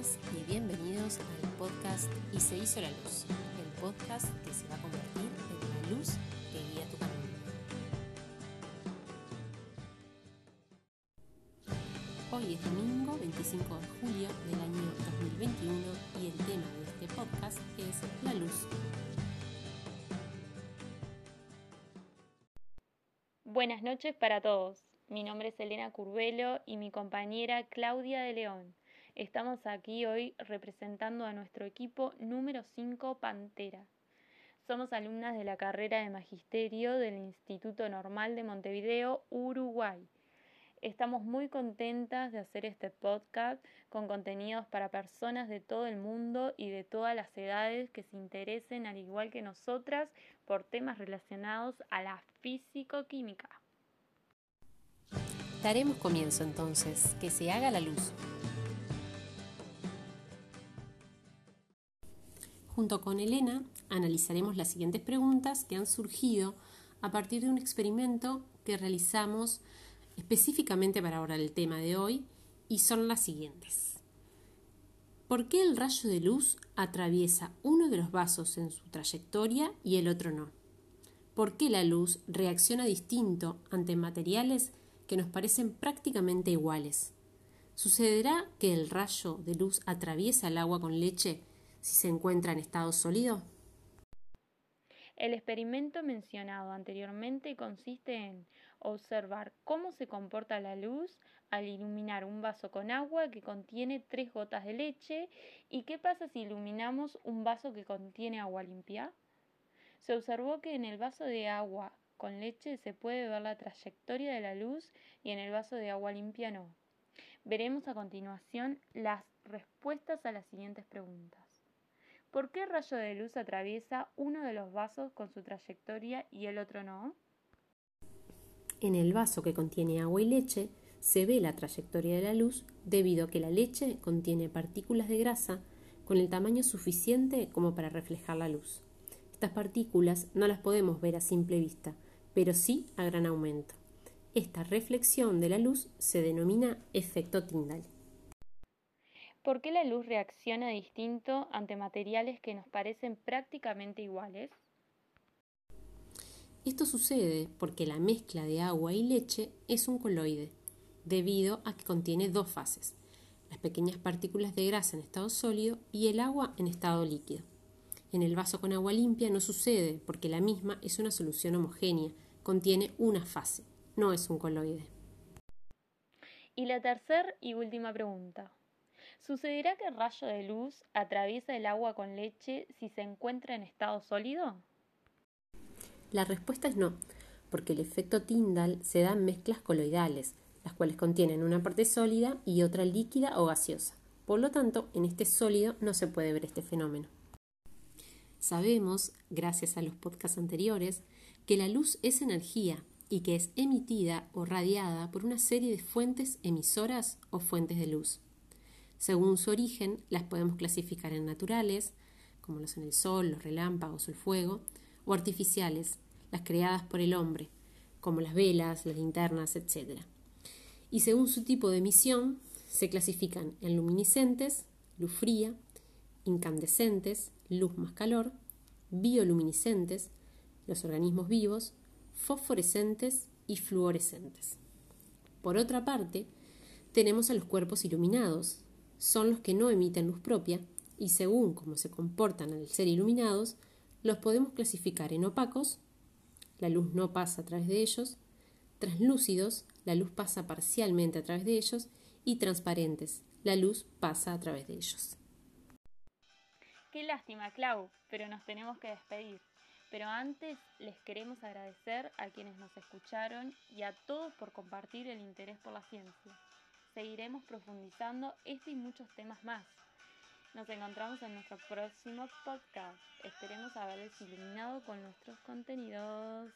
y bienvenidos al podcast Y se hizo la luz, el podcast que se va a convertir en la luz que guía tu camino. Hoy es domingo 25 de julio del año 2021 y el tema de este podcast es la luz. Buenas noches para todos. Mi nombre es Elena Curvelo y mi compañera Claudia de León. Estamos aquí hoy representando a nuestro equipo número 5 Pantera. Somos alumnas de la carrera de Magisterio del Instituto Normal de Montevideo, Uruguay. Estamos muy contentas de hacer este podcast con contenidos para personas de todo el mundo y de todas las edades que se interesen, al igual que nosotras, por temas relacionados a la físico-química. Daremos comienzo entonces, que se haga la luz. Junto con Elena analizaremos las siguientes preguntas que han surgido a partir de un experimento que realizamos específicamente para abordar el tema de hoy y son las siguientes. ¿Por qué el rayo de luz atraviesa uno de los vasos en su trayectoria y el otro no? ¿Por qué la luz reacciona distinto ante materiales que nos parecen prácticamente iguales. ¿Sucederá que el rayo de luz atraviesa el agua con leche si se encuentra en estado sólido? El experimento mencionado anteriormente consiste en observar cómo se comporta la luz al iluminar un vaso con agua que contiene tres gotas de leche y qué pasa si iluminamos un vaso que contiene agua limpia. Se observó que en el vaso de agua con leche se puede ver la trayectoria de la luz y en el vaso de agua limpia no. Veremos a continuación las respuestas a las siguientes preguntas. ¿Por qué rayo de luz atraviesa uno de los vasos con su trayectoria y el otro no? En el vaso que contiene agua y leche se ve la trayectoria de la luz debido a que la leche contiene partículas de grasa con el tamaño suficiente como para reflejar la luz. Estas partículas no las podemos ver a simple vista, pero sí a gran aumento. Esta reflexión de la luz se denomina efecto Tyndall. ¿Por qué la luz reacciona distinto ante materiales que nos parecen prácticamente iguales? Esto sucede porque la mezcla de agua y leche es un coloide, debido a que contiene dos fases, las pequeñas partículas de grasa en estado sólido y el agua en estado líquido. En el vaso con agua limpia no sucede porque la misma es una solución homogénea, contiene una fase, no es un coloide. Y la tercera y última pregunta. ¿Sucederá que el rayo de luz atraviesa el agua con leche si se encuentra en estado sólido? La respuesta es no, porque el efecto Tyndall se da en mezclas coloidales, las cuales contienen una parte sólida y otra líquida o gaseosa. Por lo tanto, en este sólido no se puede ver este fenómeno. Sabemos, gracias a los podcasts anteriores, que la luz es energía y que es emitida o radiada por una serie de fuentes emisoras o fuentes de luz. Según su origen, las podemos clasificar en naturales, como lo son el sol, los relámpagos el fuego, o artificiales, las creadas por el hombre, como las velas, las linternas, etc. Y según su tipo de emisión, se clasifican en luminiscentes, luz fría, incandescentes, luz más calor, bioluminiscentes, los organismos vivos, fosforescentes y fluorescentes. Por otra parte, tenemos a los cuerpos iluminados. Son los que no emiten luz propia y según cómo se comportan al ser iluminados, los podemos clasificar en opacos, la luz no pasa a través de ellos, translúcidos, la luz pasa parcialmente a través de ellos, y transparentes, la luz pasa a través de ellos. Qué lástima, Clau, pero nos tenemos que despedir. Pero antes les queremos agradecer a quienes nos escucharon y a todos por compartir el interés por la ciencia. Seguiremos profundizando este y muchos temas más. Nos encontramos en nuestro próximo podcast. Esperemos haberles iluminado con nuestros contenidos.